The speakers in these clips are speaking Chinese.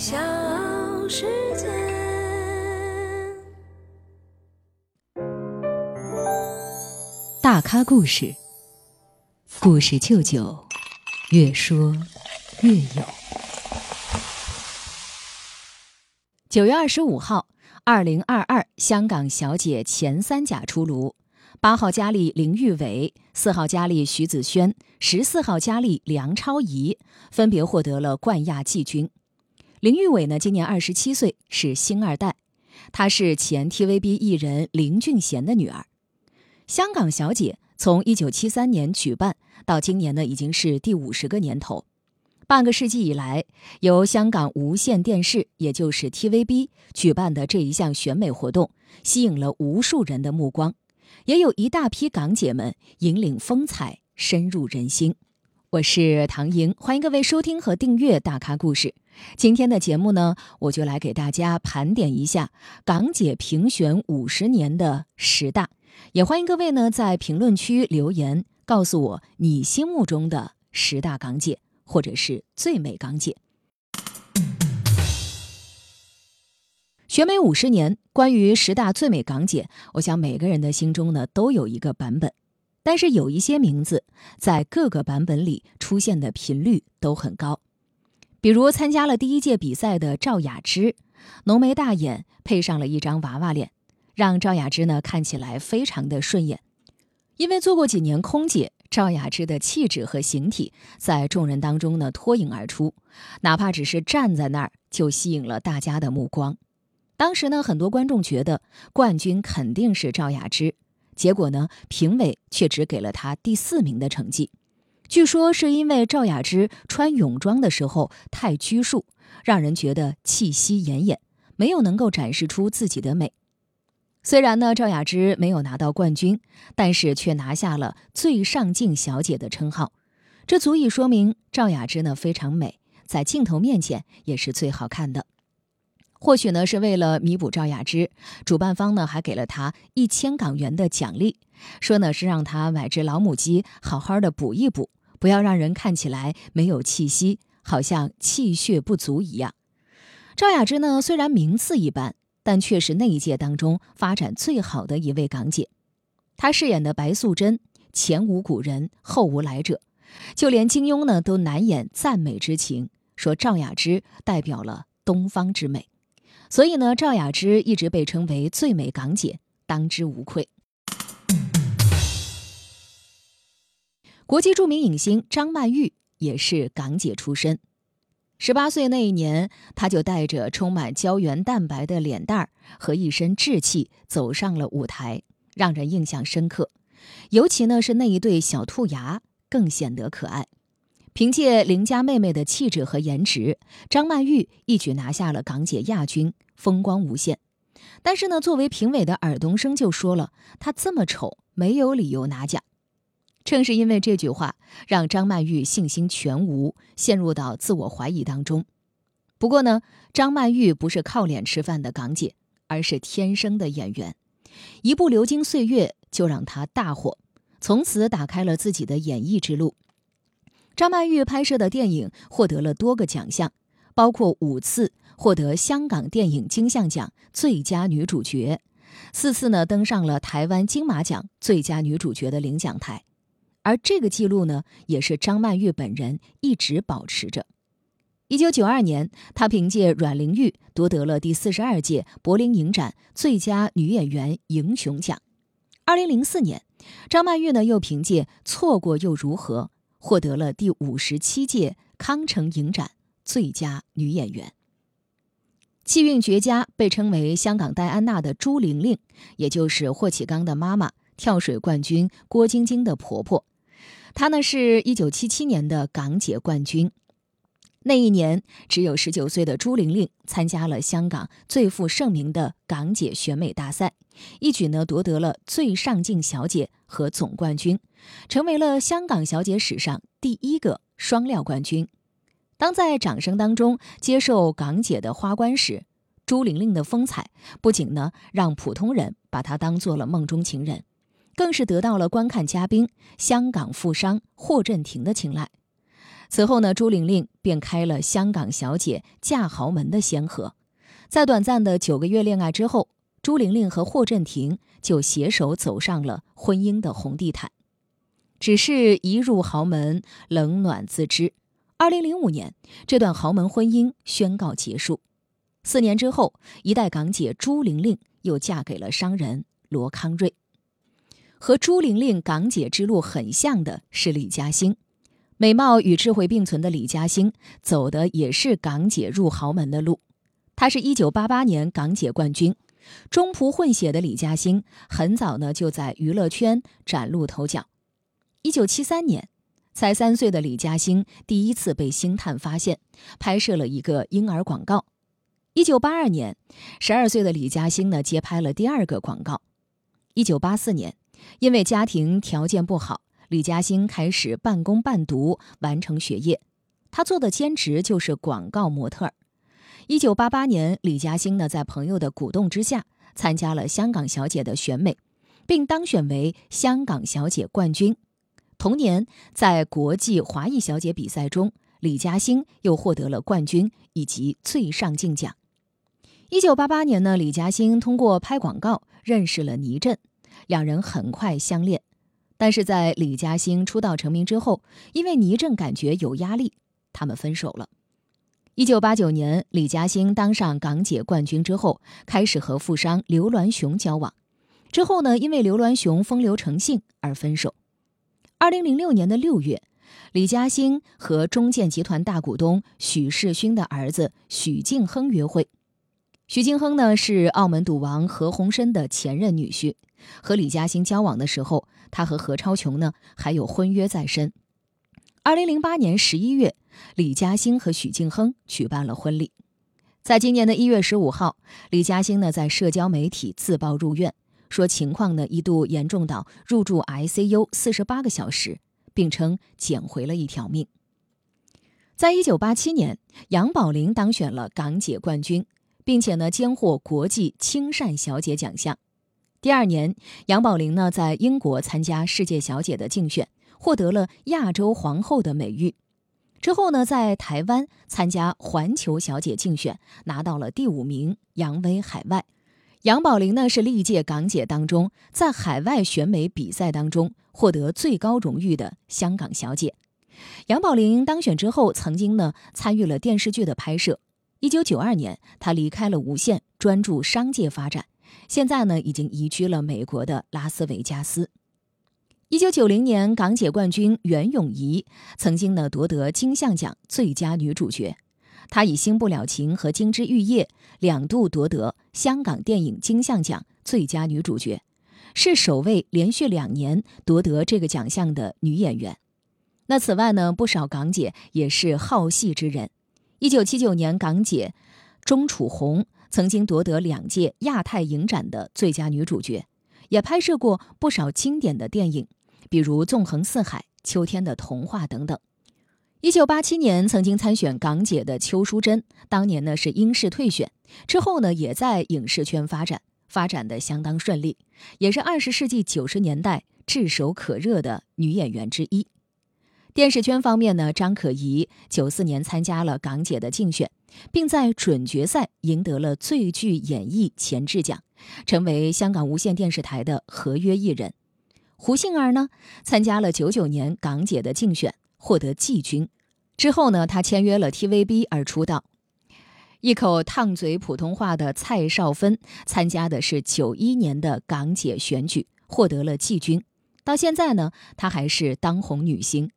小世界。大咖故事，故事舅舅，越说越有。九月二十五号，二零二二香港小姐前三甲出炉。八号佳丽林玉伟、四号佳丽徐子轩、十四号佳丽梁超怡分别获得了冠亚季军。林玉伟呢，今年二十七岁，是星二代，她是前 TVB 艺人林俊贤的女儿。香港小姐从一九七三年举办到今年呢，已经是第五十个年头。半个世纪以来，由香港无线电视，也就是 TVB 举办的这一项选美活动，吸引了无数人的目光。也有一大批港姐们引领风采，深入人心。我是唐莹，欢迎各位收听和订阅《大咖故事》。今天的节目呢，我就来给大家盘点一下港姐评选五十年的十大。也欢迎各位呢在评论区留言，告诉我你心目中的十大港姐，或者是最美港姐。选美五十年，关于十大最美港姐，我想每个人的心中呢都有一个版本，但是有一些名字在各个版本里出现的频率都很高。比如参加了第一届比赛的赵雅芝，浓眉大眼配上了一张娃娃脸，让赵雅芝呢看起来非常的顺眼。因为做过几年空姐，赵雅芝的气质和形体在众人当中呢脱颖而出，哪怕只是站在那儿就吸引了大家的目光。当时呢，很多观众觉得冠军肯定是赵雅芝，结果呢，评委却只给了她第四名的成绩。据说是因为赵雅芝穿泳装的时候太拘束，让人觉得气息奄奄，没有能够展示出自己的美。虽然呢，赵雅芝没有拿到冠军，但是却拿下了最上镜小姐的称号，这足以说明赵雅芝呢非常美，在镜头面前也是最好看的。或许呢，是为了弥补赵雅芝，主办方呢还给了她一千港元的奖励，说呢是让她买只老母鸡，好好的补一补，不要让人看起来没有气息，好像气血不足一样。赵雅芝呢虽然名次一般，但却是那一届当中发展最好的一位港姐。她饰演的白素贞，前无古人，后无来者，就连金庸呢都难掩赞美之情，说赵雅芝代表了东方之美。所以呢，赵雅芝一直被称为最美港姐，当之无愧。国际著名影星张曼玉也是港姐出身。十八岁那一年，她就带着充满胶原蛋白的脸蛋儿和一身稚气走上了舞台，让人印象深刻。尤其呢是那一对小兔牙，更显得可爱。凭借邻家妹妹的气质和颜值，张曼玉一举拿下了港姐亚军，风光无限。但是呢，作为评委的尔冬升就说了，她这么丑，没有理由拿奖。正是因为这句话，让张曼玉信心全无，陷入到自我怀疑当中。不过呢，张曼玉不是靠脸吃饭的港姐，而是天生的演员。一部《流金岁月》就让她大火，从此打开了自己的演艺之路。张曼玉拍摄的电影获得了多个奖项，包括五次获得香港电影金像奖最佳女主角，四次呢登上了台湾金马奖最佳女主角的领奖台。而这个记录呢，也是张曼玉本人一直保持着。一九九二年，她凭借《阮玲玉》夺得了第四十二届柏林影展最佳女演员银熊奖。二零零四年，张曼玉呢又凭借《错过又如何》。获得了第五十七届康城影展最佳女演员。气韵绝佳，被称为“香港戴安娜”的朱玲玲，也就是霍启刚的妈妈，跳水冠军郭晶晶的婆婆。她呢是一九七七年的港姐冠军。那一年，只有十九岁的朱玲玲参加了香港最负盛名的港姐选美大赛，一举呢夺得了最上镜小姐和总冠军。成为了香港小姐史上第一个双料冠军。当在掌声当中接受港姐的花冠时，朱玲玲的风采不仅呢让普通人把她当做了梦中情人，更是得到了观看嘉宾香港富商霍震霆的青睐。此后呢，朱玲玲便开了香港小姐嫁豪门的先河。在短暂的九个月恋爱之后，朱玲玲和霍震霆就携手走上了婚姻的红地毯。只是一入豪门，冷暖自知。二零零五年，这段豪门婚姻宣告结束。四年之后，一代港姐朱玲玲又嫁给了商人罗康瑞。和朱玲玲港姐之路很像的是李嘉欣。美貌与智慧并存的李嘉欣，走的也是港姐入豪门的路。她是一九八八年港姐冠军，中葡混血的李嘉欣很早呢就在娱乐圈崭露头角。一九七三年，才三岁的李嘉欣第一次被星探发现，拍摄了一个婴儿广告。一九八二年，十二岁的李嘉欣呢接拍了第二个广告。一九八四年，因为家庭条件不好。李嘉欣开始半工半读完成学业，她做的兼职就是广告模特儿。一九八八年，李嘉欣呢在朋友的鼓动之下参加了香港小姐的选美，并当选为香港小姐冠军。同年，在国际华裔小姐比赛中，李嘉欣又获得了冠军以及最上镜奖。一九八八年呢，李嘉欣通过拍广告认识了倪震，两人很快相恋。但是在李嘉欣出道成名之后，因为倪震感觉有压力，他们分手了。一九八九年，李嘉欣当上港姐冠军之后，开始和富商刘銮雄交往。之后呢，因为刘銮雄风流成性而分手。二零零六年的六月，李嘉欣和中建集团大股东许世勋的儿子许晋亨约会。许晋亨呢是澳门赌王何鸿燊的前任女婿，和李嘉欣交往的时候。他和何超琼呢还有婚约在身。二零零八年十一月，李嘉欣和许晋亨举办了婚礼。在今年的一月十五号，李嘉欣呢在社交媒体自曝入院，说情况呢一度严重到入住 ICU 四十八个小时，并称捡回了一条命。在一九八七年，杨宝玲当选了港姐冠军，并且呢兼获国际亲善小姐奖项。第二年，杨宝玲呢在英国参加世界小姐的竞选，获得了亚洲皇后的美誉。之后呢，在台湾参加环球小姐竞选，拿到了第五名，扬威海外。杨宝玲呢是历届港姐当中，在海外选美比赛当中获得最高荣誉的香港小姐。杨宝玲当选之后，曾经呢参与了电视剧的拍摄。一九九二年，她离开了无线，专注商界发展。现在呢，已经移居了美国的拉斯维加斯。一九九零年，港姐冠军袁咏仪曾经呢夺得金像奖最佳女主角。她以《新不了情》和《金枝玉叶》两度夺得香港电影金像奖最佳女主角，是首位连续两年夺得这个奖项的女演员。那此外呢，不少港姐也是好戏之人。一九七九年，港姐钟楚红。曾经夺得两届亚太影展的最佳女主角，也拍摄过不少经典的电影，比如《纵横四海》《秋天的童话》等等。一九八七年曾经参选港姐的邱淑贞，当年呢是因事退选，之后呢也在影视圈发展，发展的相当顺利，也是二十世纪九十年代炙手可热的女演员之一。电视圈方面呢，张可颐九四年参加了港姐的竞选。并在准决赛赢得了最具演绎潜质奖，成为香港无线电视台的合约艺人。胡杏儿呢，参加了九九年港姐的竞选，获得季军。之后呢，她签约了 TVB 而出道。一口烫嘴普通话的蔡少芬，参加的是九一年的港姐选举，获得了季军。到现在呢，她还是当红女星。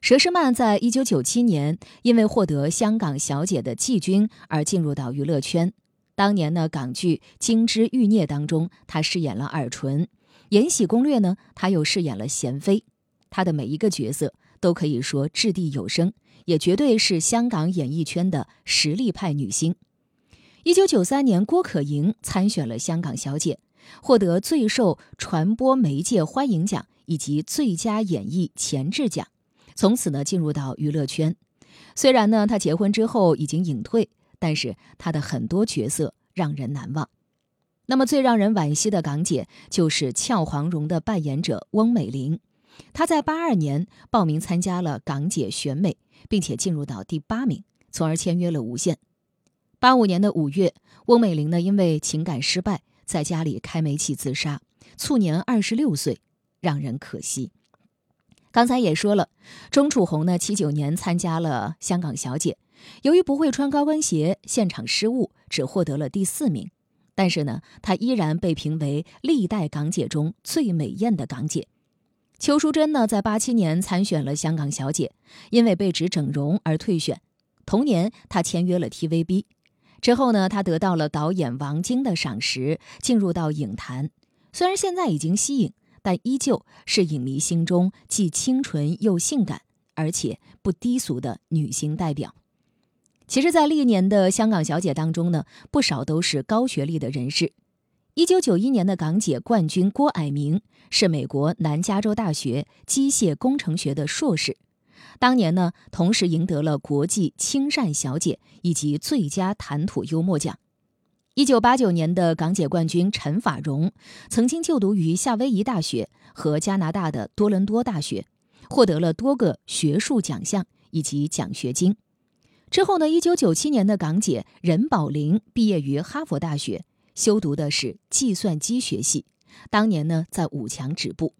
佘诗曼在一九九七年因为获得香港小姐的季军而进入到娱乐圈。当年呢，港剧《金枝玉孽》当中，她饰演了尔淳；《延禧攻略》呢，她又饰演了娴妃。她的每一个角色都可以说掷地有声，也绝对是香港演艺圈的实力派女星。一九九三年，郭可盈参选了香港小姐，获得最受传播媒介欢迎奖以及最佳演绎前置奖。从此呢，进入到娱乐圈。虽然呢，他结婚之后已经隐退，但是他的很多角色让人难忘。那么最让人惋惜的港姐就是俏黄蓉的扮演者翁美玲。她在八二年报名参加了港姐选美，并且进入到第八名，从而签约了无线。八五年的五月，翁美玲呢因为情感失败，在家里开煤气自杀，卒年二十六岁，让人可惜。刚才也说了，钟楚红呢七九年参加了香港小姐，由于不会穿高跟鞋，现场失误，只获得了第四名。但是呢，她依然被评为历代港姐中最美艳的港姐。邱淑贞呢，在八七年参选了香港小姐，因为被指整容而退选。同年，她签约了 TVB。之后呢，她得到了导演王晶的赏识，进入到影坛。虽然现在已经息影。但依旧是影迷心中既清纯又性感，而且不低俗的女星代表。其实，在历年的香港小姐当中呢，不少都是高学历的人士。一九九一年的港姐冠军郭蔼明是美国南加州大学机械工程学的硕士，当年呢，同时赢得了国际亲善小姐以及最佳谈吐幽默奖。一九八九年的港姐冠军陈法蓉，曾经就读于夏威夷大学和加拿大的多伦多大学，获得了多个学术奖项以及奖学金。之后呢，一九九七年的港姐任宝玲毕业于哈佛大学，修读的是计算机学系，当年呢在五强止步。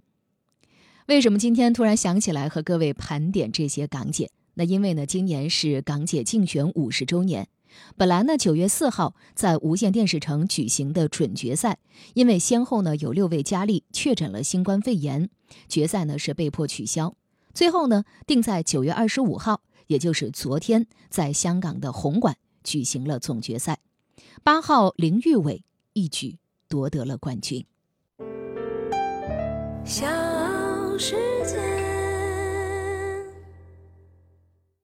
为什么今天突然想起来和各位盘点这些港姐？那因为呢，今年是港姐竞选五十周年。本来呢，九月四号在无线电视城举行的准决赛，因为先后呢有六位佳丽确诊了新冠肺炎，决赛呢是被迫取消。最后呢，定在九月二十五号，也就是昨天，在香港的红馆举行了总决赛。八号林玉伟一举夺得了冠军。小世界。